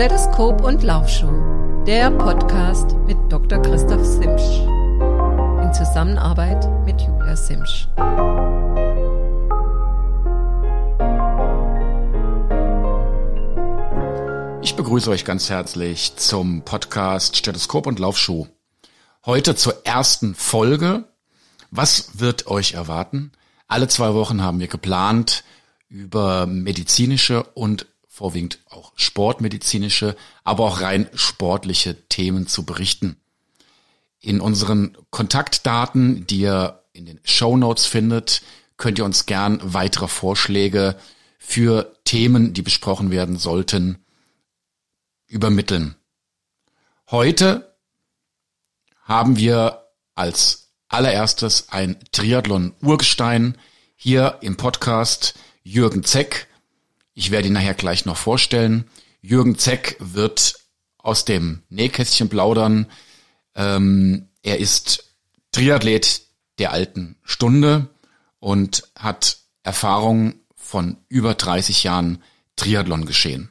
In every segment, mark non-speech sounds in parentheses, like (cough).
Stethoskop und Laufschuh, der Podcast mit Dr. Christoph Simsch. In Zusammenarbeit mit Julia Simsch. Ich begrüße euch ganz herzlich zum Podcast Stethoskop und Laufschuh. Heute zur ersten Folge. Was wird euch erwarten? Alle zwei Wochen haben wir geplant, über medizinische und vorwiegend auch sportmedizinische, aber auch rein sportliche Themen zu berichten. In unseren Kontaktdaten, die ihr in den Show Notes findet, könnt ihr uns gern weitere Vorschläge für Themen, die besprochen werden sollten, übermitteln. Heute haben wir als allererstes ein Triathlon-Urgestein hier im Podcast Jürgen Zeck, ich werde ihn nachher gleich noch vorstellen. Jürgen Zeck wird aus dem Nähkästchen plaudern. Ähm, er ist Triathlet der alten Stunde und hat Erfahrung von über 30 Jahren Triathlon geschehen.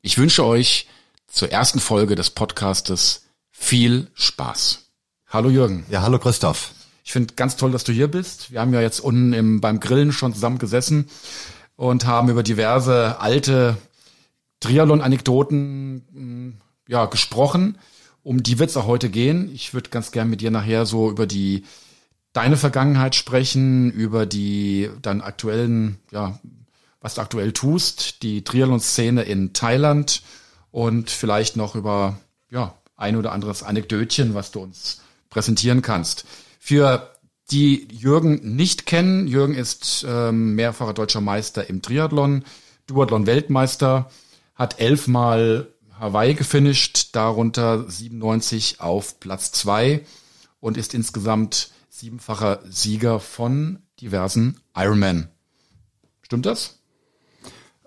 Ich wünsche euch zur ersten Folge des Podcastes viel Spaß. Hallo Jürgen. Ja, hallo Christoph. Ich finde ganz toll, dass du hier bist. Wir haben ja jetzt unten im, beim Grillen schon zusammen gesessen und haben über diverse alte Triathlon-Anekdoten mm, ja, gesprochen. Um die wird es auch heute gehen. Ich würde ganz gern mit dir nachher so über die deine Vergangenheit sprechen, über die dann aktuellen, ja, was du aktuell tust, die Triathlon-Szene in Thailand und vielleicht noch über ja, ein oder anderes Anekdötchen, was du uns präsentieren kannst. Für die Jürgen nicht kennen. Jürgen ist ähm, mehrfacher deutscher Meister im Triathlon, Duathlon-Weltmeister, hat elfmal Hawaii gefinisht, darunter 97 auf Platz zwei und ist insgesamt siebenfacher Sieger von diversen Ironman. Stimmt das?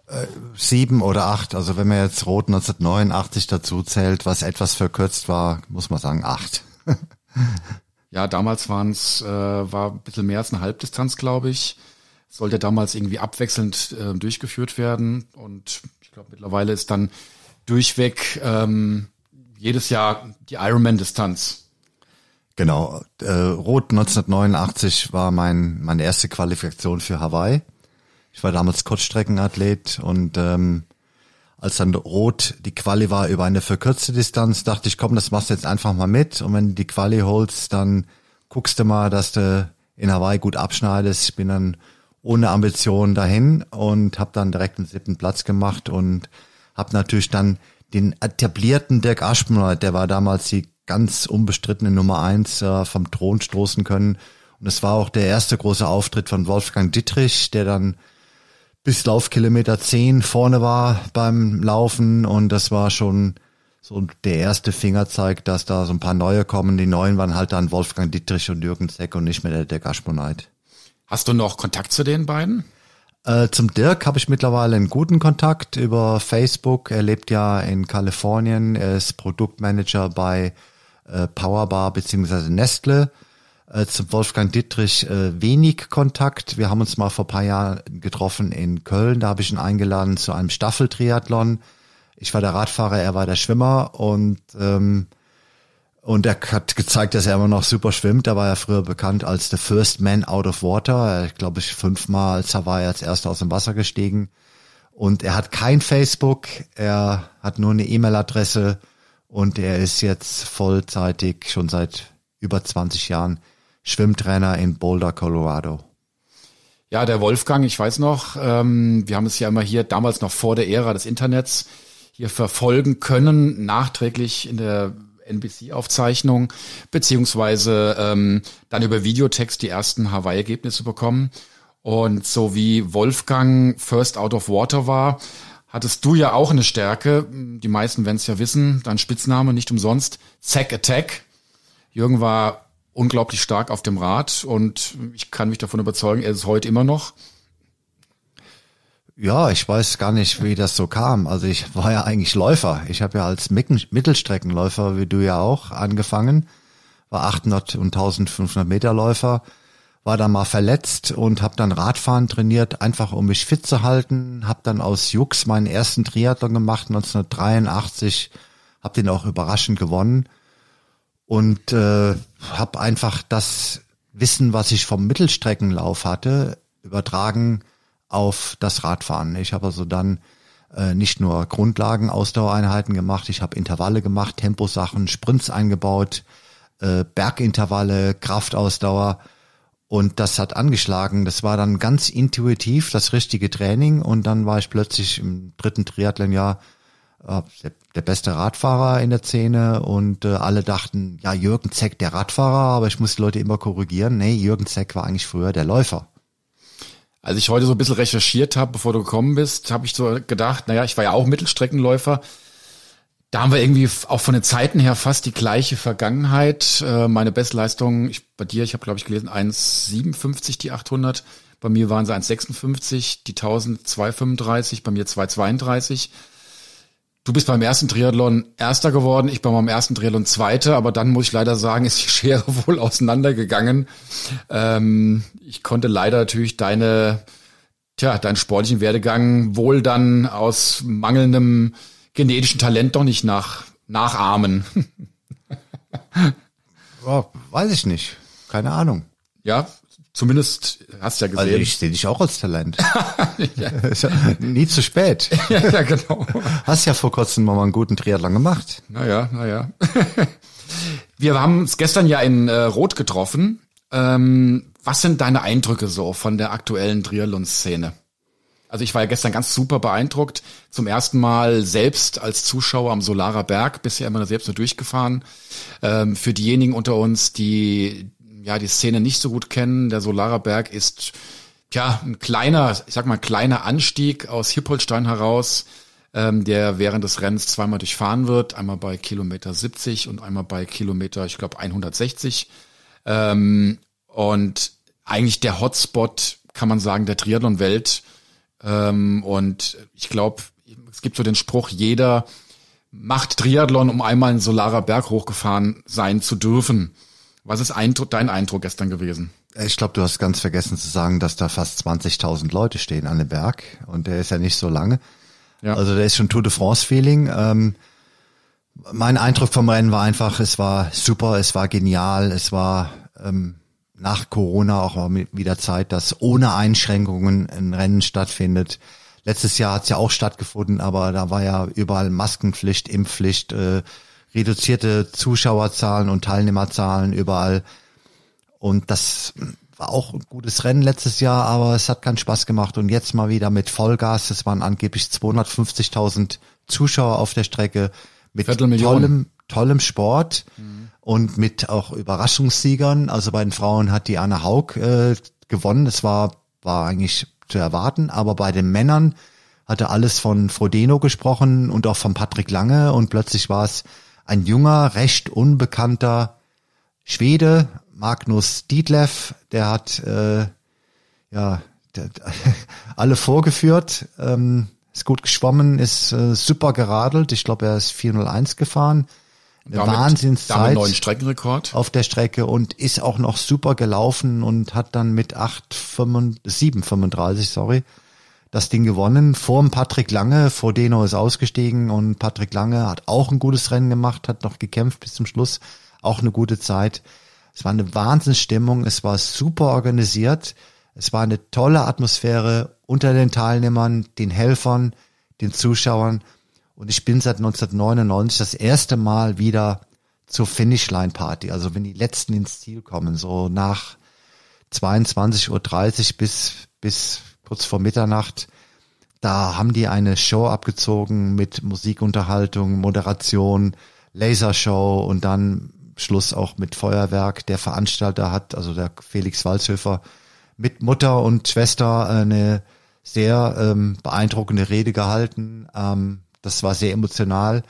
Äh, sieben oder acht. Also wenn man jetzt Rot 1989 dazu zählt, was etwas verkürzt war, muss man sagen acht. (laughs) Ja, damals waren es, äh, war ein bisschen mehr als eine Halbdistanz, glaube ich. Sollte damals irgendwie abwechselnd äh, durchgeführt werden. Und ich glaube, mittlerweile ist dann durchweg ähm, jedes Jahr die Ironman-Distanz. Genau. Äh, Rot 1989 war mein meine erste Qualifikation für Hawaii. Ich war damals Kurzstreckenathlet und ähm, als dann rot die Quali war über eine verkürzte Distanz, dachte ich, komm, das machst du jetzt einfach mal mit. Und wenn du die Quali holst, dann guckst du mal, dass du in Hawaii gut abschneidest. Ich bin dann ohne Ambition dahin und habe dann direkt den siebten Platz gemacht und habe natürlich dann den etablierten Dirk Aschmoneit, der war damals die ganz unbestrittene Nummer eins äh, vom Thron stoßen können. Und es war auch der erste große Auftritt von Wolfgang Dittrich, der dann bis Laufkilometer 10 vorne war beim Laufen und das war schon so der erste Fingerzeig, dass da so ein paar neue kommen. Die neuen waren halt dann Wolfgang Dietrich und Jürgen Zeck und nicht mehr der Dirk Aschmoneit. Hast du noch Kontakt zu den beiden? Äh, zum Dirk habe ich mittlerweile einen guten Kontakt über Facebook. Er lebt ja in Kalifornien. Er ist Produktmanager bei äh, Powerbar beziehungsweise Nestle äh, zum Wolfgang Dittrich äh, wenig Kontakt. Wir haben uns mal vor paar Jahren getroffen in Köln. Da habe ich ihn eingeladen zu einem Staffeltriathlon. Ich war der Radfahrer, er war der Schwimmer und ähm, und er hat gezeigt, dass er immer noch super schwimmt. Da war er früher bekannt als the first man out of water. Ich glaube, ich fünfmal als Hawaii als erster aus dem Wasser gestiegen. Und er hat kein Facebook, er hat nur eine E-Mail-Adresse und er ist jetzt vollzeitig schon seit über 20 Jahren Schwimmtrainer in Boulder, Colorado. Ja, der Wolfgang, ich weiß noch, ähm, wir haben es ja immer hier damals noch vor der Ära des Internets hier verfolgen können, nachträglich in der NBC-Aufzeichnung, beziehungsweise ähm, dann über Videotext die ersten Hawaii-Ergebnisse bekommen. Und so wie Wolfgang First Out of Water war, hattest du ja auch eine Stärke. Die meisten werden es ja wissen, dein Spitzname nicht umsonst, Zack Attack. Jürgen war unglaublich stark auf dem Rad und ich kann mich davon überzeugen, er ist heute immer noch. Ja, ich weiß gar nicht, wie das so kam. Also ich war ja eigentlich Läufer. Ich habe ja als Mittelstreckenläufer, wie du ja auch, angefangen. War 800 und 1500 Meter Läufer. war dann mal verletzt und habe dann Radfahren trainiert, einfach um mich fit zu halten. Habe dann aus Jux meinen ersten Triathlon gemacht 1983, habe den auch überraschend gewonnen und äh, habe einfach das Wissen, was ich vom Mittelstreckenlauf hatte, übertragen auf das Radfahren. Ich habe also dann äh, nicht nur Grundlagen, Ausdauereinheiten gemacht, ich habe Intervalle gemacht, Temposachen, Sprints eingebaut, äh, Bergintervalle, Kraftausdauer und das hat angeschlagen. Das war dann ganz intuitiv das richtige Training und dann war ich plötzlich im dritten Triathlonjahr der, der beste Radfahrer in der Szene und äh, alle dachten, ja, Jürgen Zeck, der Radfahrer, aber ich muss die Leute immer korrigieren. Nee, Jürgen Zeck war eigentlich früher der Läufer. Als ich heute so ein bisschen recherchiert habe, bevor du gekommen bist, habe ich so gedacht, naja, ich war ja auch Mittelstreckenläufer. Da haben wir irgendwie auch von den Zeiten her fast die gleiche Vergangenheit. Äh, meine Bestleistung, ich, bei dir, ich habe glaube ich gelesen, 1,57 die 800. Bei mir waren sie 1,56, die 1000 2,35, bei mir 2,32. Du bist beim ersten Triathlon Erster geworden, ich bei meinem ersten Triathlon Zweiter, aber dann muss ich leider sagen, ist die (laughs) Schere wohl auseinandergegangen. Ähm, ich konnte leider natürlich deine, tja, deinen sportlichen Werdegang wohl dann aus mangelndem genetischen Talent doch nicht nach, nachahmen. (laughs) oh, weiß ich nicht. Keine Ahnung. Ja, Zumindest hast du ja also gesehen. Also ich sehe dich auch als Talent. (laughs) ja. (laughs) Nie zu spät. (laughs) ja, ja, genau. Hast ja vor kurzem mal einen guten Triathlon gemacht. Naja, naja. Wir haben uns gestern ja in äh, Rot getroffen. Ähm, was sind deine Eindrücke so von der aktuellen Triathlon-Szene? Also ich war ja gestern ganz super beeindruckt. Zum ersten Mal selbst als Zuschauer am Solarer Berg, bisher immer selbst nur durchgefahren. Ähm, für diejenigen unter uns, die ja die Szene nicht so gut kennen, der Solarer Berg ist ja ein kleiner, ich sag mal kleiner Anstieg aus Hippolstein heraus, ähm, der während des Rennens zweimal durchfahren wird, einmal bei Kilometer 70 und einmal bei Kilometer, ich glaube 160. Ähm, und eigentlich der Hotspot, kann man sagen, der Triathlon-Welt. Ähm, und ich glaube, es gibt so den Spruch, jeder macht Triathlon, um einmal einen Solarer Berg hochgefahren sein zu dürfen. Was ist Eindruck, dein Eindruck gestern gewesen? Ich glaube, du hast ganz vergessen zu sagen, dass da fast 20.000 Leute stehen an dem Berg und der ist ja nicht so lange. Ja. Also der ist schon Tour de France Feeling. Ähm, mein Eindruck vom Rennen war einfach, es war super, es war genial, es war ähm, nach Corona auch mal wieder Zeit, dass ohne Einschränkungen ein Rennen stattfindet. Letztes Jahr hat es ja auch stattgefunden, aber da war ja überall Maskenpflicht, Impfpflicht, äh, reduzierte Zuschauerzahlen und Teilnehmerzahlen überall. Und das war auch ein gutes Rennen letztes Jahr, aber es hat keinen Spaß gemacht. Und jetzt mal wieder mit Vollgas. Es waren angeblich 250.000 Zuschauer auf der Strecke mit tollem, tollem Sport mhm. und mit auch Überraschungssiegern. Also bei den Frauen hat die Anna Haug äh, gewonnen. Es war, war eigentlich zu erwarten. Aber bei den Männern hatte alles von Frodeno gesprochen und auch von Patrick Lange und plötzlich war es ein junger, recht unbekannter Schwede, Magnus Dietleff, der hat äh, ja der, (laughs) alle vorgeführt, ähm, ist gut geschwommen, ist äh, super geradelt. Ich glaube, er ist 401 gefahren. Eine damit, Wahnsinnszeit damit neuen Streckenrekord auf der Strecke und ist auch noch super gelaufen und hat dann mit 8, 7,35, sorry, das Ding gewonnen. Vor dem Patrick Lange, vor Deno ist ausgestiegen und Patrick Lange hat auch ein gutes Rennen gemacht, hat noch gekämpft bis zum Schluss, auch eine gute Zeit. Es war eine Wahnsinnsstimmung, es war super organisiert, es war eine tolle Atmosphäre unter den Teilnehmern, den Helfern, den Zuschauern. Und ich bin seit 1999 das erste Mal wieder zur Finishline Party, also wenn die letzten ins Ziel kommen, so nach 22.30 Uhr bis, bis kurz vor Mitternacht. Da haben die eine Show abgezogen mit Musikunterhaltung, Moderation, Lasershow und dann Schluss auch mit Feuerwerk. Der Veranstalter hat, also der Felix Walshöfer, mit Mutter und Schwester eine sehr ähm, beeindruckende Rede gehalten. Ähm, das war sehr emotional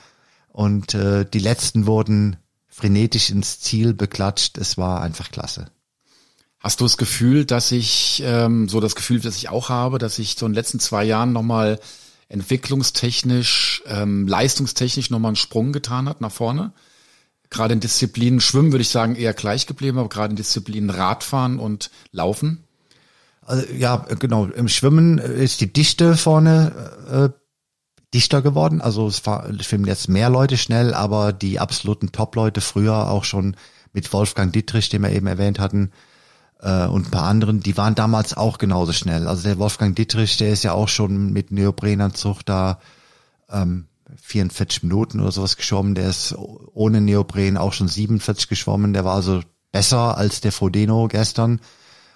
und äh, die letzten wurden frenetisch ins Ziel beklatscht. Es war einfach klasse. Hast du das Gefühl, dass ich, ähm, so das Gefühl, das ich auch habe, dass ich so in den letzten zwei Jahren nochmal entwicklungstechnisch, ähm, leistungstechnisch nochmal einen Sprung getan hat nach vorne? Gerade in Disziplinen Schwimmen würde ich sagen eher gleich geblieben, aber gerade in Disziplinen Radfahren und Laufen? Also, ja, genau. Im Schwimmen ist die Dichte vorne äh, dichter geworden. Also es schwimmen jetzt mehr Leute schnell, aber die absoluten Top-Leute früher auch schon mit Wolfgang Dietrich, den wir eben erwähnt hatten, äh, und ein paar anderen, die waren damals auch genauso schnell. Also der Wolfgang Dietrich, der ist ja auch schon mit Neoprenanzug da ähm, 44 Minuten oder sowas geschwommen. Der ist ohne Neopren auch schon 47 geschwommen. Der war also besser als der Frodeno gestern.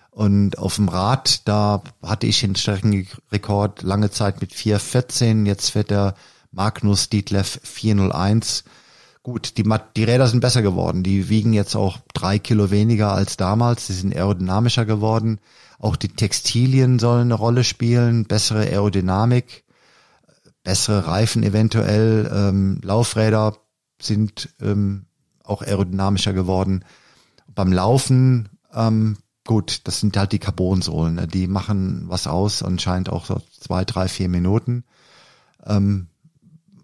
Und auf dem Rad, da hatte ich den Streckenrekord lange Zeit mit 4,14. Jetzt wird der Magnus Dietleff 4,01. Gut, die, die Räder sind besser geworden. Die wiegen jetzt auch drei Kilo weniger als damals. Sie sind aerodynamischer geworden. Auch die Textilien sollen eine Rolle spielen. Bessere Aerodynamik, bessere Reifen eventuell. Ähm, Laufräder sind ähm, auch aerodynamischer geworden. Beim Laufen ähm, gut, das sind halt die Carbonsohlen, ne? die machen was aus, anscheinend auch so zwei, drei, vier Minuten. Ähm,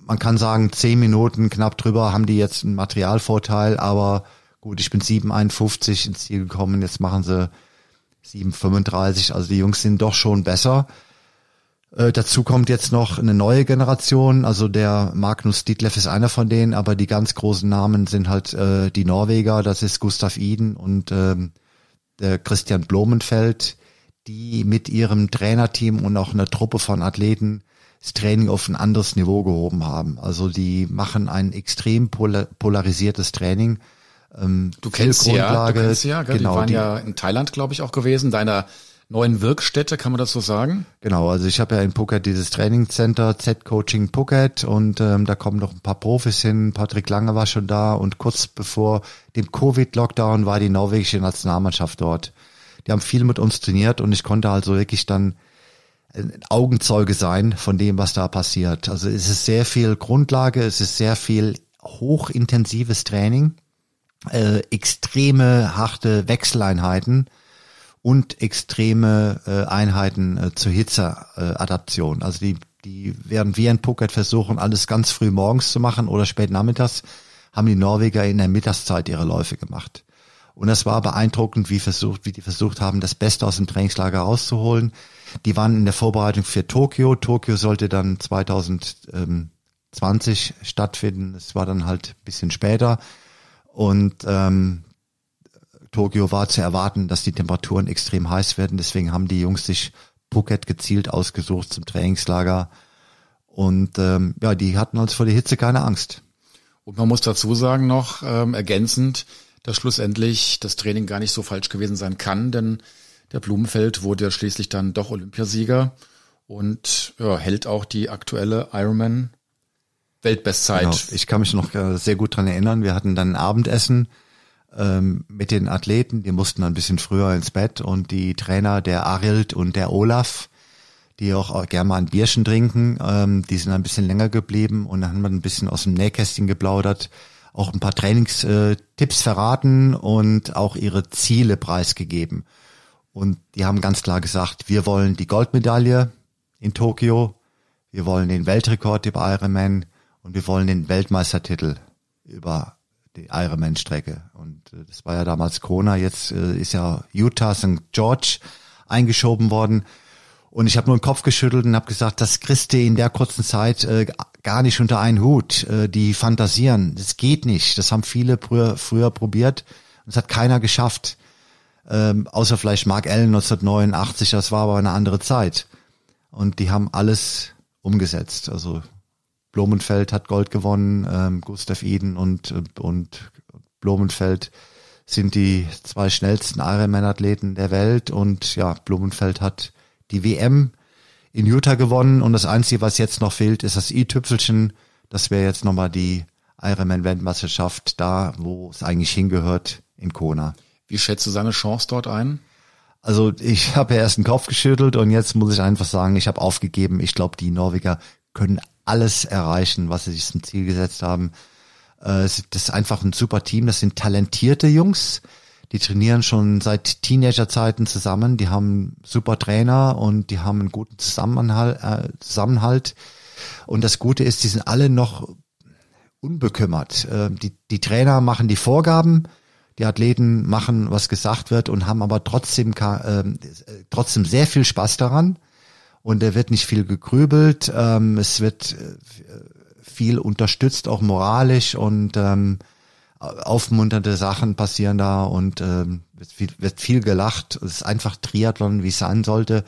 man kann sagen, zehn Minuten knapp drüber haben die jetzt einen Materialvorteil, aber gut, ich bin 7,51 ins Ziel gekommen, jetzt machen sie 7,35, also die Jungs sind doch schon besser. Äh, dazu kommt jetzt noch eine neue Generation, also der Magnus Dietleff ist einer von denen, aber die ganz großen Namen sind halt äh, die Norweger, das ist Gustav Iden und ähm, der Christian Blumenfeld, die mit ihrem Trainerteam und auch einer Truppe von Athleten das Training auf ein anderes Niveau gehoben haben. Also die machen ein extrem polarisiertes Training. Ähm, du kennst sie ja, du kennst sie ja, gell? genau, die waren die, ja in Thailand, glaube ich, auch gewesen, deiner neuen Wirkstätte, kann man das so sagen? Genau, also ich habe ja in Phuket dieses Trainingcenter Z-Coaching Phuket und ähm, da kommen noch ein paar Profis hin. Patrick Lange war schon da und kurz bevor dem Covid-Lockdown war die norwegische Nationalmannschaft dort. Die haben viel mit uns trainiert und ich konnte also wirklich dann Augenzeuge sein von dem, was da passiert. Also es ist sehr viel Grundlage, es ist sehr viel hochintensives Training, äh, extreme harte Wechseleinheiten und extreme äh, Einheiten äh, zur Hitzeadaption. also die, die werden wie ein Phuket versuchen, alles ganz früh morgens zu machen oder spät nachmittags, haben die Norweger in der Mittagszeit ihre Läufe gemacht. Und das war beeindruckend, wie versucht, wie die versucht haben, das Beste aus dem Trainingslager rauszuholen. Die waren in der Vorbereitung für Tokio. Tokio sollte dann 2020 stattfinden. Es war dann halt bisschen später. Und ähm, Tokio war zu erwarten, dass die Temperaturen extrem heiß werden. Deswegen haben die Jungs sich Phuket gezielt ausgesucht zum Trainingslager. Und ähm, ja, die hatten also vor der Hitze keine Angst. Und man muss dazu sagen noch ähm, ergänzend, dass schlussendlich das Training gar nicht so falsch gewesen sein kann, denn der Blumenfeld wurde schließlich dann doch Olympiasieger und ja, hält auch die aktuelle Ironman Weltbestzeit. Genau. Ich kann mich noch äh, sehr gut dran erinnern. Wir hatten dann Abendessen ähm, mit den Athleten, die mussten ein bisschen früher ins Bett und die Trainer, der Arild und der Olaf, die auch gerne mal ein Bierchen trinken, ähm, die sind ein bisschen länger geblieben und dann haben wir ein bisschen aus dem Nähkästchen geplaudert, auch ein paar Trainingstipps verraten und auch ihre Ziele preisgegeben. Und die haben ganz klar gesagt, wir wollen die Goldmedaille in Tokio, wir wollen den Weltrekord über Ironman und wir wollen den Weltmeistertitel über die Ironman-Strecke. Und äh, das war ja damals Kona, jetzt äh, ist ja Utah St. George eingeschoben worden. Und ich habe nur den Kopf geschüttelt und habe gesagt, das kriegst in der kurzen Zeit äh, gar nicht unter einen Hut. Äh, die fantasieren, das geht nicht. Das haben viele früher, früher probiert und es hat keiner geschafft. Ähm, außer vielleicht Mark Allen 1989, das war aber eine andere Zeit. Und die haben alles umgesetzt. Also Blumenfeld hat Gold gewonnen, ähm, Gustav Eden und, und Blumenfeld sind die zwei schnellsten Ironman-Athleten der Welt und ja, Blumenfeld hat die WM in Utah gewonnen und das Einzige, was jetzt noch fehlt, ist das i-Tüpfelchen. Das wäre jetzt nochmal die Ironman-Weltmeisterschaft da, wo es eigentlich hingehört, in Kona. Wie schätzt du seine Chance dort ein? Also ich (laughs) habe ja erst den Kopf geschüttelt und jetzt muss ich einfach sagen, ich habe aufgegeben. Ich glaube, die Norweger können alles erreichen, was sie sich zum Ziel gesetzt haben. Äh, das ist einfach ein super Team. Das sind talentierte Jungs. Die trainieren schon seit Teenagerzeiten zusammen. Die haben super Trainer und die haben einen guten Zusammenhalt. Äh, Zusammenhalt. Und das Gute ist, die sind alle noch unbekümmert. Äh, die, die Trainer machen die Vorgaben, die Athleten machen, was gesagt wird und haben aber trotzdem, äh, trotzdem sehr viel Spaß daran. Und er wird nicht viel gegrübelt. Ähm, es wird äh, viel unterstützt, auch moralisch und ähm, aufmunternde Sachen passieren da und ähm, wird, viel, wird viel gelacht. Es ist einfach Triathlon, wie es sein sollte.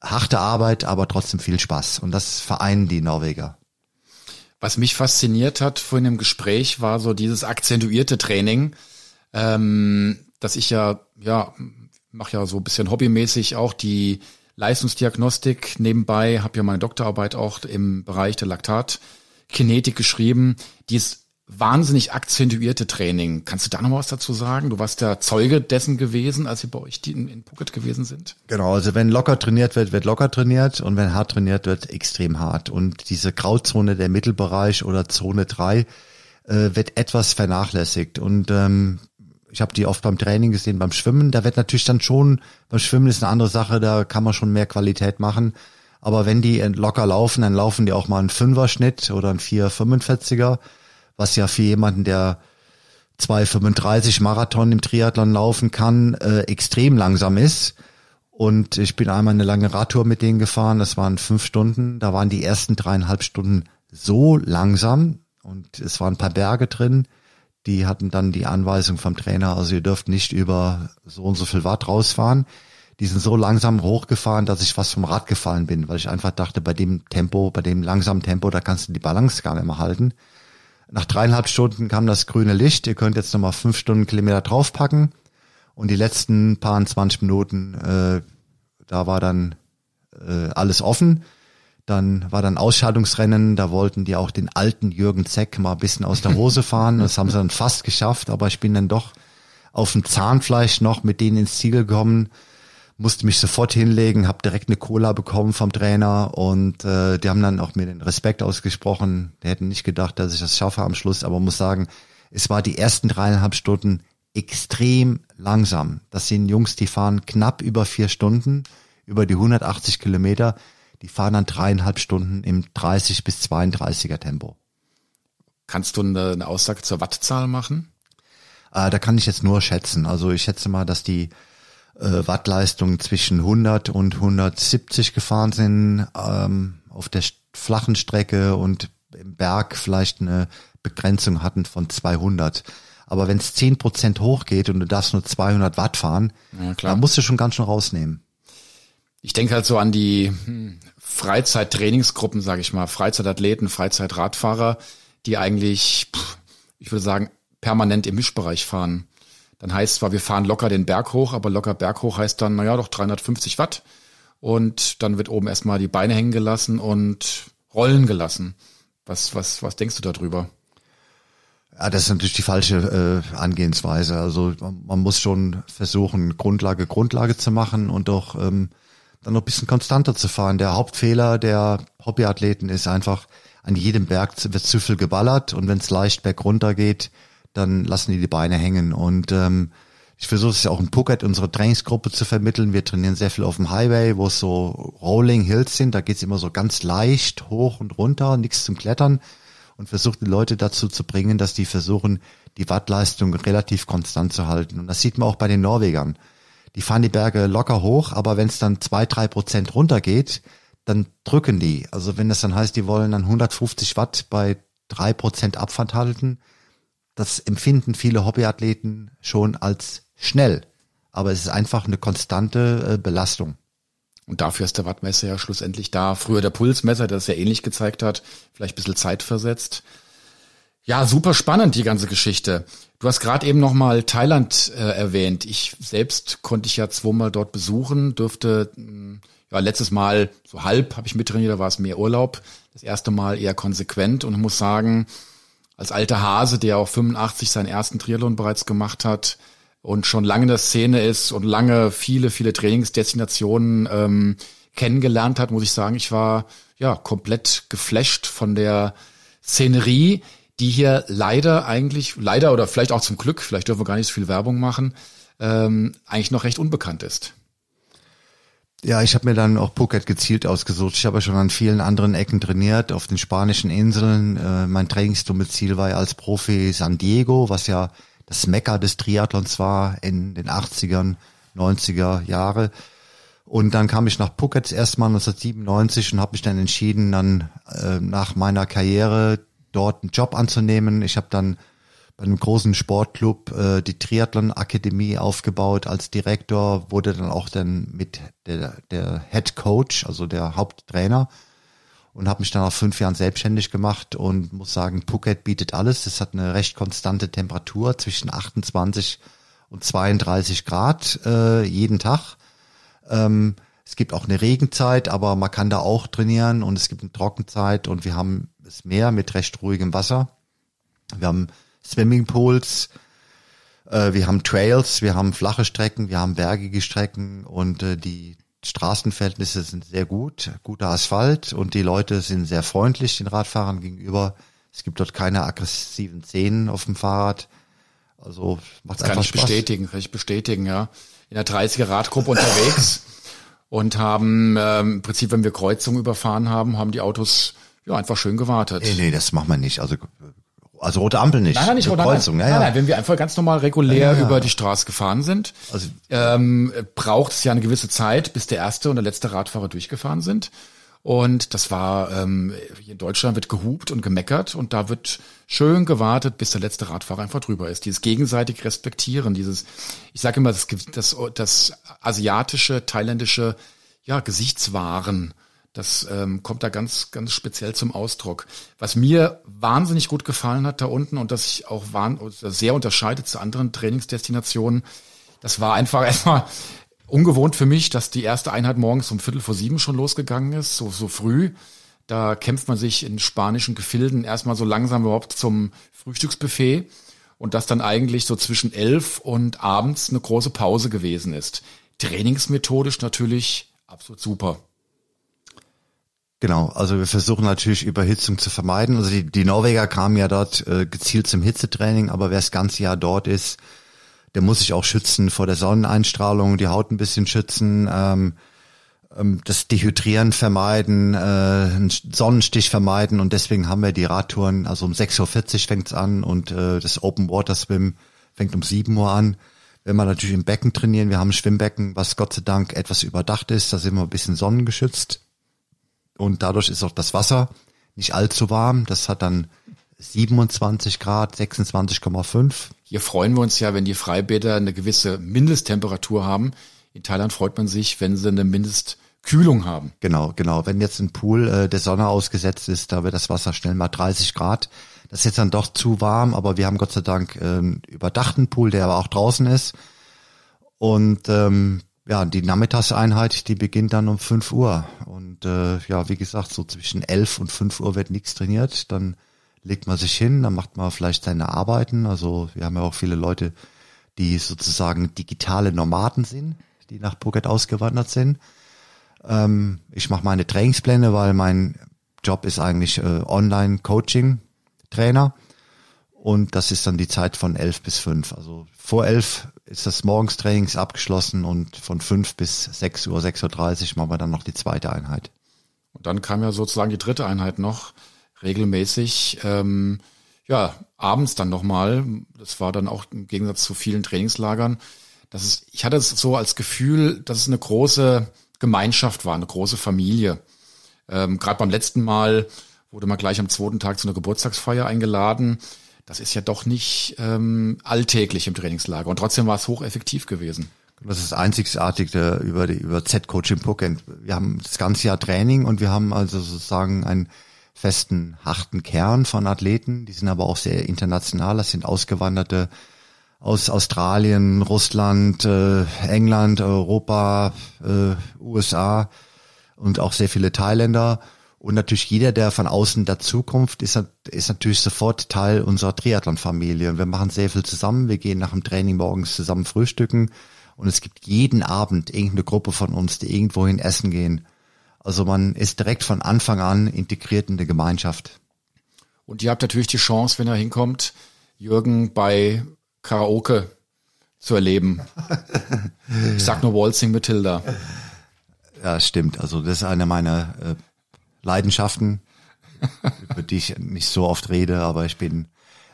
Harte Arbeit, aber trotzdem viel Spaß. Und das vereinen die Norweger. Was mich fasziniert hat vorhin im Gespräch, war so dieses akzentuierte Training, ähm, dass ich ja, ja, mache ja so ein bisschen hobbymäßig auch die Leistungsdiagnostik nebenbei, habe ja meine Doktorarbeit auch im Bereich der Laktatkinetik geschrieben. Die ist wahnsinnig akzentuierte Training. Kannst du da noch was dazu sagen? Du warst der Zeuge dessen gewesen, als wir bei euch in, in Phuket gewesen sind. Genau, also wenn locker trainiert wird, wird locker trainiert und wenn hart trainiert wird, extrem hart. Und diese Grauzone, der Mittelbereich oder Zone 3 äh, wird etwas vernachlässigt. Und ähm, ich habe die oft beim Training gesehen, beim Schwimmen. Da wird natürlich dann schon, beim Schwimmen ist eine andere Sache, da kann man schon mehr Qualität machen. Aber wenn die locker laufen, dann laufen die auch mal einen Fünfer-Schnitt oder einen 4,45er was ja für jemanden, der 2,35 Marathon im Triathlon laufen kann, äh, extrem langsam ist. Und ich bin einmal eine lange Radtour mit denen gefahren, das waren fünf Stunden. Da waren die ersten dreieinhalb Stunden so langsam und es waren ein paar Berge drin. Die hatten dann die Anweisung vom Trainer, also ihr dürft nicht über so und so viel Watt rausfahren. Die sind so langsam hochgefahren, dass ich fast vom Rad gefallen bin, weil ich einfach dachte, bei dem Tempo, bei dem langsamen Tempo, da kannst du die Balance gar nicht mehr halten. Nach dreieinhalb Stunden kam das grüne Licht. Ihr könnt jetzt nochmal fünf Stunden Kilometer draufpacken. Und die letzten paar 20 Minuten, äh, da war dann äh, alles offen. Dann war dann Ausschaltungsrennen, da wollten die auch den alten Jürgen Zeck mal ein bisschen aus der Hose fahren. Das haben sie dann fast geschafft, aber ich bin dann doch auf dem Zahnfleisch noch mit denen ins Ziel gekommen musste mich sofort hinlegen, habe direkt eine Cola bekommen vom Trainer und äh, die haben dann auch mir den Respekt ausgesprochen. Die hätten nicht gedacht, dass ich das schaffe am Schluss, aber muss sagen, es war die ersten dreieinhalb Stunden extrem langsam. Das sind Jungs, die fahren knapp über vier Stunden, über die 180 Kilometer. Die fahren dann dreieinhalb Stunden im 30 bis 32er Tempo. Kannst du eine, eine Aussage zur Wattzahl machen? Äh, da kann ich jetzt nur schätzen. Also ich schätze mal, dass die äh, Wattleistung zwischen 100 und 170 gefahren sind ähm, auf der flachen Strecke und im Berg vielleicht eine Begrenzung hatten von 200. Aber wenn es 10 Prozent hochgeht und du darfst nur 200 Watt fahren, ja, dann musst du schon ganz schön rausnehmen. Ich denke halt so an die hm, Freizeittrainingsgruppen, sage ich mal, Freizeitathleten, Freizeitradfahrer, die eigentlich, ich würde sagen, permanent im Mischbereich fahren. Dann heißt zwar, wir fahren locker den Berg hoch, aber locker Berg hoch heißt dann, naja, doch 350 Watt. Und dann wird oben erstmal die Beine hängen gelassen und rollen gelassen. Was, was, was denkst du darüber? Ja, das ist natürlich die falsche äh, Angehensweise. Also man, man muss schon versuchen, Grundlage Grundlage zu machen und doch ähm, dann noch ein bisschen konstanter zu fahren. Der Hauptfehler der Hobbyathleten ist einfach, an jedem Berg wird zu viel geballert und wenn es leicht bergunter geht, dann lassen die die Beine hängen. Und ähm, ich versuche es ja auch in Phuket, unsere Trainingsgruppe zu vermitteln. Wir trainieren sehr viel auf dem Highway, wo es so Rolling Hills sind. Da geht's immer so ganz leicht hoch und runter, nichts zum Klettern. Und versucht die Leute dazu zu bringen, dass die versuchen, die Wattleistung relativ konstant zu halten. Und das sieht man auch bei den Norwegern. Die fahren die Berge locker hoch, aber wenn es dann zwei, drei Prozent runtergeht, dann drücken die. Also wenn das dann heißt, die wollen dann 150 Watt bei drei Prozent Abfahrt halten, das empfinden viele Hobbyathleten schon als schnell. Aber es ist einfach eine konstante äh, Belastung. Und dafür ist der Wattmesser ja schlussendlich da. Früher der Pulsmesser, der das ja ähnlich gezeigt hat, vielleicht ein bisschen zeitversetzt. Ja, super spannend, die ganze Geschichte. Du hast gerade eben nochmal Thailand äh, erwähnt. Ich selbst konnte ich ja zweimal dort besuchen, dürfte, hm, ja, letztes Mal so halb habe ich mittrainiert, da war es mehr Urlaub. Das erste Mal eher konsequent und muss sagen, als alter Hase, der auch 85 seinen ersten Triathlon bereits gemacht hat und schon lange in der Szene ist und lange viele, viele Trainingsdestinationen ähm, kennengelernt hat, muss ich sagen, ich war ja komplett geflasht von der Szenerie, die hier leider eigentlich, leider oder vielleicht auch zum Glück, vielleicht dürfen wir gar nicht so viel Werbung machen, ähm, eigentlich noch recht unbekannt ist. Ja, ich habe mir dann auch Phuket gezielt ausgesucht. Ich habe ja schon an vielen anderen Ecken trainiert, auf den spanischen Inseln. Äh, mein Trainingsdomizil war ja als Profi San Diego, was ja das Mekka des Triathlons war in den 80ern, 90er Jahre. Und dann kam ich nach Phuket erstmal 1997 und habe mich dann entschieden, dann äh, nach meiner Karriere dort einen Job anzunehmen. Ich habe dann bei einem großen Sportclub äh, die Triathlon Akademie aufgebaut als Direktor, wurde dann auch dann mit der, der Head Coach, also der Haupttrainer und habe mich dann nach fünf Jahren selbstständig gemacht und muss sagen, Phuket bietet alles. Es hat eine recht konstante Temperatur zwischen 28 und 32 Grad äh, jeden Tag. Ähm, es gibt auch eine Regenzeit, aber man kann da auch trainieren und es gibt eine Trockenzeit und wir haben das Meer mit recht ruhigem Wasser. Wir haben Swimmingpools, äh, wir haben Trails, wir haben flache Strecken, wir haben bergige Strecken und äh, die Straßenverhältnisse sind sehr gut, guter Asphalt und die Leute sind sehr freundlich den Radfahrern gegenüber. Es gibt dort keine aggressiven Szenen auf dem Fahrrad. Also macht das kann einfach ich Spaß. bestätigen, kann ich bestätigen, ja. In der 30er Radgruppe unterwegs (laughs) und haben ähm, im Prinzip, wenn wir Kreuzungen überfahren haben, haben die Autos ja einfach schön gewartet. Nee, nee, das macht man nicht. Also also rote Ampel nicht. Nein, nein, nicht oder Kreuzung, nein, ja, nein, ja. nein, wenn wir einfach ganz normal regulär Ja, ja. über die Straße gefahren sind, Also- ähm, braucht es ja eine gewisse Zeit, bis der erste und der letzte Radfahrer durchgefahren sind. Und das war, ähm, in Deutschland wird gehupt und gemeckert und da wird schön gewartet, bis der letzte Radfahrer einfach drüber ist. Dieses gegenseitig Respektieren, dieses, ich sage immer, das, das, das asiatische, thailändische, ja, Gesichtswahren, das ähm, kommt da ganz, ganz speziell zum Ausdruck. Was mir wahnsinnig gut gefallen hat da unten und das sich auch wahn, sehr unterscheidet zu anderen Trainingsdestinationen, das war einfach (laughs) erstmal ungewohnt für mich, dass die erste Einheit morgens um Viertel vor sieben schon losgegangen ist, so, so früh. Da kämpft man sich in spanischen Gefilden erstmal so langsam überhaupt zum Frühstücksbuffet und das dann eigentlich so zwischen elf und abends eine große Pause gewesen ist. Trainingsmethodisch natürlich absolut super. Genau, also wir versuchen natürlich Überhitzung zu vermeiden. Also die, die Norweger kamen ja dort äh, gezielt zum Hitzetraining, aber wer das ganze Jahr dort ist, der muss sich auch schützen vor der Sonneneinstrahlung, die Haut ein bisschen schützen, ähm, ähm, das Dehydrieren vermeiden, äh, einen Sonnenstich vermeiden und deswegen haben wir die Radtouren, also um 6.40 Uhr fängt's an und äh, das Open Water Swim fängt um 7 Uhr an. Wenn wir natürlich im Becken trainieren, wir haben ein Schwimmbecken, was Gott sei Dank etwas überdacht ist, da sind wir ein bisschen sonnengeschützt und dadurch ist auch das Wasser nicht allzu warm. Das hat dann 27 Grad, 26,5. Hier freuen wir uns ja, wenn die Freibäder eine gewisse Mindesttemperatur haben. In Thailand freut man sich, wenn sie eine Mindestkühlung haben. Genau, genau. Wenn jetzt ein Pool äh, der Sonne ausgesetzt ist, da wird das Wasser schnell mal 30 Grad. Das ist jetzt dann doch zu warm, aber wir haben Gott sei Dank äh, einen überdachten Pool, der aber auch draußen ist. Und ähm, ja, die Nachmittagseinheit, die beginnt dann um 5 Uhr. Und äh, ja, wie gesagt, so zwischen 11 und 5 Uhr wird nichts trainiert. Dann legt man sich hin, dann macht man vielleicht seine Arbeiten. Also wir haben ja auch viele Leute, die sozusagen digitale Nomaden sind, die nach Phuket ausgewandert sind. Ähm, ich mache meine Trainingspläne, weil mein Job ist eigentlich äh, Online-Coaching-Trainer. Und das ist dann die Zeit von 11 bis 5. Also vor 11 ist das Morgenstrainings abgeschlossen und von 5 bis 6 Uhr, 6.30 Uhr machen wir dann noch die zweite Einheit. Und dann kam ja sozusagen die dritte Einheit noch regelmäßig, ähm, ja, abends dann nochmal. Das war dann auch im Gegensatz zu vielen Trainingslagern. Das ist, ich hatte es so als Gefühl, dass es eine große Gemeinschaft war, eine große Familie. Ähm, Gerade beim letzten Mal wurde man gleich am zweiten Tag zu einer Geburtstagsfeier eingeladen. Das ist ja doch nicht ähm, alltäglich im Trainingslager. Und trotzdem war es hocheffektiv gewesen. Das ist das Einzigartige über die über Z-Coaching Phuket. Wir haben das ganze Jahr Training und wir haben also sozusagen einen festen, harten Kern von Athleten. Die sind aber auch sehr international. Das sind Ausgewanderte aus Australien, Russland, äh, England, Europa, äh, USA und auch sehr viele Thailänder. Und natürlich jeder, der von außen dazukommt, ist, ist natürlich sofort Teil unserer Triathlon-Familie. Wir machen sehr viel zusammen. Wir gehen nach dem Training morgens zusammen frühstücken. Und es gibt jeden Abend irgendeine Gruppe von uns, die irgendwohin essen gehen. Also man ist direkt von Anfang an integriert in die Gemeinschaft. Und ihr habt natürlich die Chance, wenn er hinkommt, Jürgen bei Karaoke zu erleben. (laughs) Ich sag nur Waltzing Matilda. Ja, stimmt. Also das ist eine meiner äh, Leidenschaften, über die ich nicht so oft rede, aber ich bin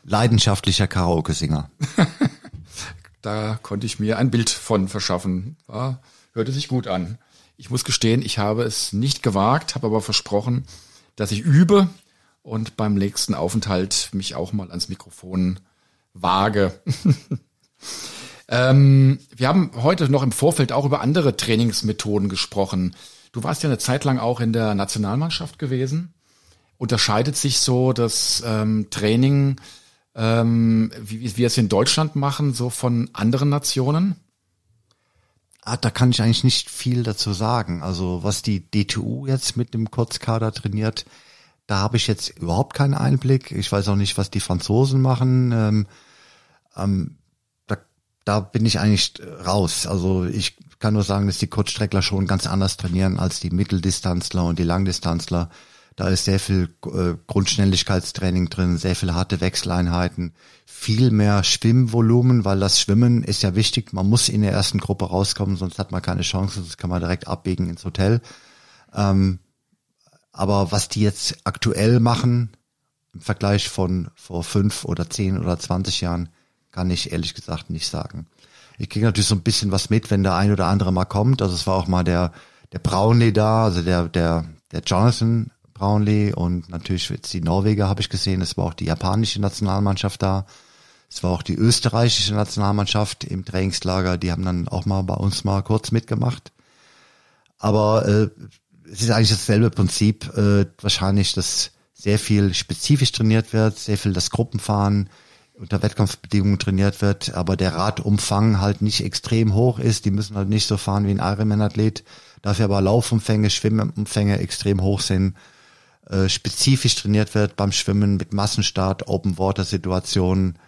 leidenschaftlicher Karaoke-Singer. (laughs) da konnte ich mir ein Bild von verschaffen. War, hörte sich gut an. Ich muss gestehen, ich habe es nicht gewagt, habe aber versprochen, dass ich übe und beim nächsten Aufenthalt mich auch mal ans Mikrofon wage. (laughs) ähm, wir haben heute noch im Vorfeld auch über andere Trainingsmethoden gesprochen. Du warst ja eine Zeit lang auch in der Nationalmannschaft gewesen. Unterscheidet sich so das ähm, Training, ähm, wie, wie wir es in Deutschland machen, so von anderen Nationen? Ah, da kann ich eigentlich nicht viel dazu sagen. Also was die DTU jetzt mit dem Kurzkader trainiert, da habe ich jetzt überhaupt keinen Einblick. Ich weiß auch nicht, was die Franzosen machen. Ähm, ähm, da bin ich eigentlich raus. Also ich kann nur sagen, dass die Kurzstreckler schon ganz anders trainieren als die Mitteldistanzler und die Langdistanzler. Da ist sehr viel äh, Grundschnelligkeitstraining drin, sehr viel harte Wechseleinheiten, viel mehr Schwimmvolumen, weil das Schwimmen ist ja wichtig. Man muss in der ersten Gruppe rauskommen, sonst hat man keine Chance, sonst kann man direkt abbiegen ins Hotel. Ähm, aber was die jetzt aktuell machen, im Vergleich von vor fünf oder zehn oder zwanzig Jahren, kann ich ehrlich gesagt nicht sagen. Ich kriege natürlich so ein bisschen was mit, wenn der ein oder andere mal kommt. Also es war auch mal der, der Brownlee da, also der, der, der Jonathan Brownlee und natürlich jetzt die Norweger habe ich gesehen. Es war auch die japanische Nationalmannschaft da. Es war auch die österreichische Nationalmannschaft im Trainingslager. Die haben dann auch mal bei uns mal kurz mitgemacht. Aber äh, es ist eigentlich dasselbe Prinzip. Äh, wahrscheinlich, dass sehr viel spezifisch trainiert wird, sehr viel das Gruppenfahren unter Wettkampfbedingungen trainiert wird, aber der Radumfang halt nicht extrem hoch ist. Die müssen halt nicht so fahren wie ein Ironman-Athlet. Dafür aber Laufumfänge, Schwimmumfänge extrem hoch sind. Äh, spezifisch trainiert wird beim Schwimmen mit Massenstart, Open-Water-Situationen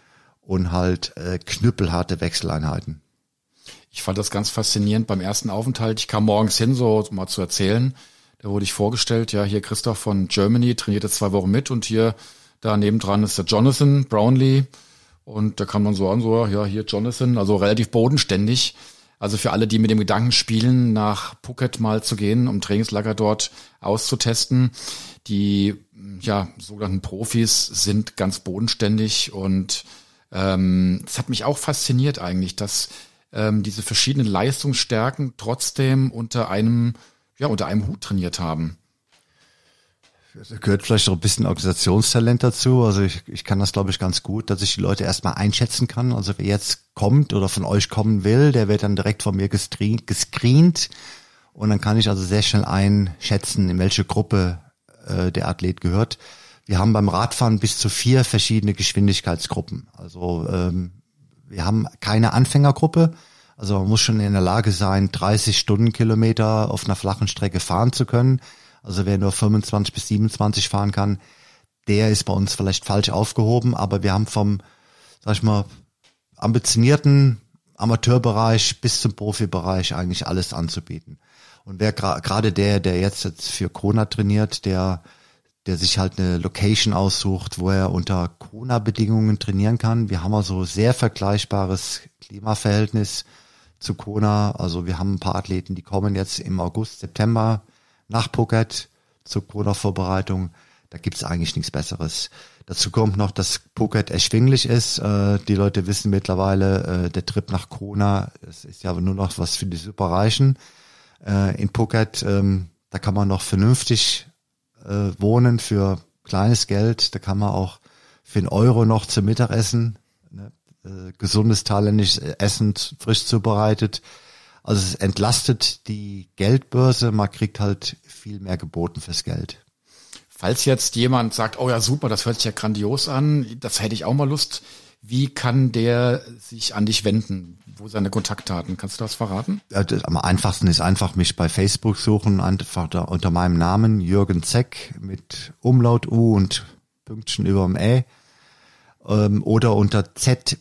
und halt äh, knüppelharte Wechseleinheiten. Ich fand das ganz faszinierend beim ersten Aufenthalt. Ich kam morgens hin, so mal zu erzählen. Da wurde ich vorgestellt, ja, hier Christoph von Germany trainiert jetzt zwei Wochen mit und hier daneben dran ist der Jonathan Brownlee. Und da kam man so an, so, ja, hier Jonathan, also relativ bodenständig. Also für alle, die mit dem Gedanken spielen, nach Phuket mal zu gehen, um Trainingslager dort auszutesten. Die ja, sogenannten Profis sind ganz bodenständig und ähm, es hat mich auch fasziniert eigentlich, dass ähm, diese verschiedenen Leistungsstärken trotzdem unter einem, ja, unter einem Hut trainiert haben. Da gehört vielleicht auch ein bisschen Organisationstalent dazu. Also ich, ich kann das, glaube ich, ganz gut, dass ich die Leute erstmal einschätzen kann. Also wer jetzt kommt oder von euch kommen will, der wird dann direkt von mir gescreent, gescreent. Und dann kann ich also sehr schnell einschätzen, in welche Gruppe äh, der Athlet gehört. Wir haben beim Radfahren bis zu vier verschiedene Geschwindigkeitsgruppen. Also ähm, wir haben keine Anfängergruppe. Also man muss schon in der Lage sein, 30 Stundenkilometer auf einer flachen Strecke fahren zu können. Also wer nur 25 bis 27 fahren kann, der ist bei uns vielleicht falsch aufgehoben. Aber wir haben vom, sag ich mal, ambitionierten Amateurbereich bis zum Profibereich eigentlich alles anzubieten. Und wer gerade der, der jetzt, jetzt für Kona trainiert, der der sich halt eine Location aussucht, wo er unter Kona-Bedingungen trainieren kann. Wir haben also sehr vergleichbares Klimaverhältnis zu Kona. Also wir haben ein paar Athleten, die kommen jetzt im August, September nach Phuket zur Kona-Vorbereitung. Da gibt's eigentlich nichts Besseres. Dazu kommt noch, dass Phuket erschwinglich ist. Äh, die Leute wissen mittlerweile, äh, der Trip nach Kona, das ist ja nur noch was für die Superreichen. Äh, in Phuket, ähm, da kann man noch vernünftig äh, wohnen für kleines Geld. Da kann man auch für einen Euro noch zum Mittagessen, ne, äh, gesundes thailändisches Essen frisch zubereitet. Also es entlastet die Geldbörse, man kriegt halt viel mehr geboten fürs Geld. Falls jetzt jemand sagt, oh ja super, das hört sich ja grandios an, das hätte ich auch mal Lust, wie kann der sich an dich wenden? Wo seine Kontaktdaten? Kannst du das verraten? Am einfachsten ist einfach mich bei Facebook suchen, einfach da unter meinem Namen Jürgen Zeck mit Umlaut U und Pünktchen über dem Ä. Ähm, oder unter Z-Coaching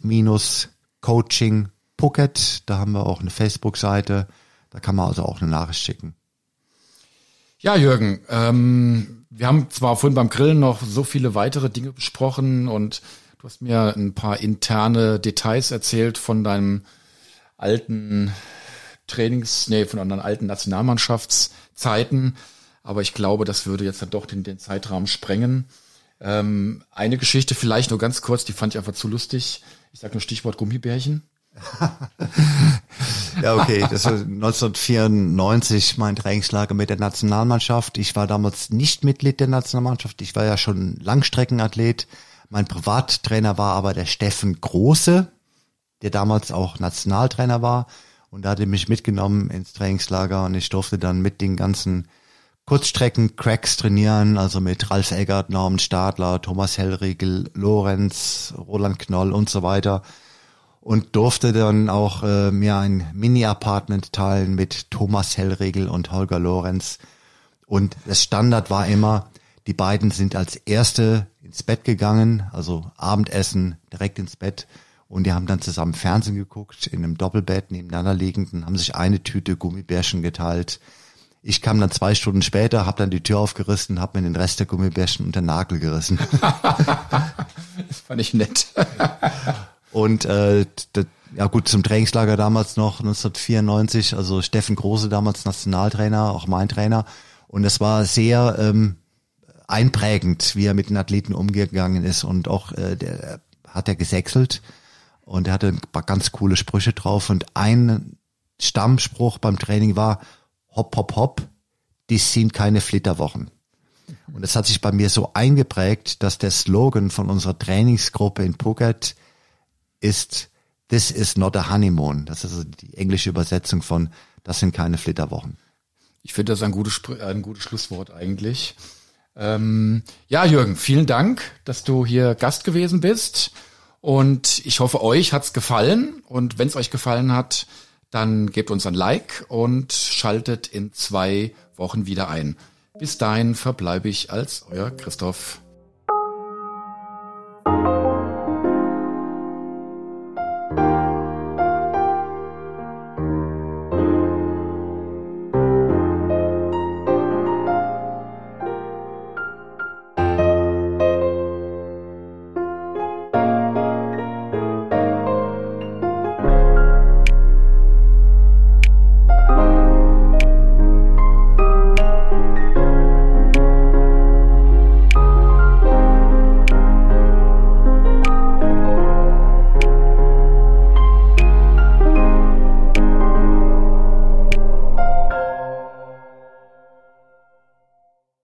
Phuket. Da haben wir auch eine Facebook-Seite. Da kann man also auch eine Nachricht schicken. Ja, Jürgen, ähm, wir haben zwar vorhin beim Grillen noch so viele weitere Dinge besprochen und Du hast mir ein paar interne Details erzählt von deinem alten Trainings, nee, von anderen alten Nationalmannschaftszeiten. Aber ich glaube, das würde jetzt dann doch den, den Zeitrahmen sprengen. Ähm, eine Geschichte vielleicht nur ganz kurz, die fand ich einfach zu lustig. Ich sage nur Stichwort Gummibärchen. (laughs) ja, okay. Das war 1994 mein Trainingslager mit der Nationalmannschaft. Ich war damals nicht Mitglied der Nationalmannschaft. Ich war ja schon Langstreckenathlet. Mein Privattrainer war aber der Steffen Große, der damals auch Nationaltrainer war. Und da hat er mich mitgenommen ins Trainingslager und ich durfte dann mit den ganzen Kurzstrecken-Cracks trainieren, also mit Ralf Eggert, Norman Stadler, Thomas Hellriegel, Lorenz, Roland Knoll und so weiter und durfte dann auch äh, mir ein Mini-Apartment teilen mit Thomas Hellregel und Holger Lorenz. Und das Standard war immer, die beiden sind als erste ins Bett gegangen, also Abendessen direkt ins Bett. Und die haben dann zusammen Fernsehen geguckt, in einem Doppelbett nebeneinander liegend und haben sich eine Tüte Gummibärchen geteilt. Ich kam dann zwei Stunden später, habe dann die Tür aufgerissen, habe mir den Rest der Gummibärchen unter den Nagel gerissen. (laughs) das fand ich nett. Und äh, ja gut, zum Trainingslager damals noch 1994, also Steffen Große damals Nationaltrainer, auch mein Trainer. Und es war sehr ähm, einprägend, wie er mit den Athleten umgegangen ist. Und auch äh, der hat er gesächselt und er hatte ein paar ganz coole Sprüche drauf. Und ein Stammspruch beim Training war, hopp, hopp, hopp, dies sind keine Flitterwochen. Und das hat sich bei mir so eingeprägt, dass der Slogan von unserer Trainingsgruppe in Phuket ist This is not a honeymoon. Das ist also die englische Übersetzung von Das sind keine Flitterwochen. Ich finde das ein gutes, ein gutes Schlusswort eigentlich. Ähm, ja, Jürgen, vielen Dank, dass du hier Gast gewesen bist. Und ich hoffe, euch hat's gefallen. Und wenn es euch gefallen hat, dann gebt uns ein Like und schaltet in zwei Wochen wieder ein. Bis dahin verbleibe ich als euer Christoph.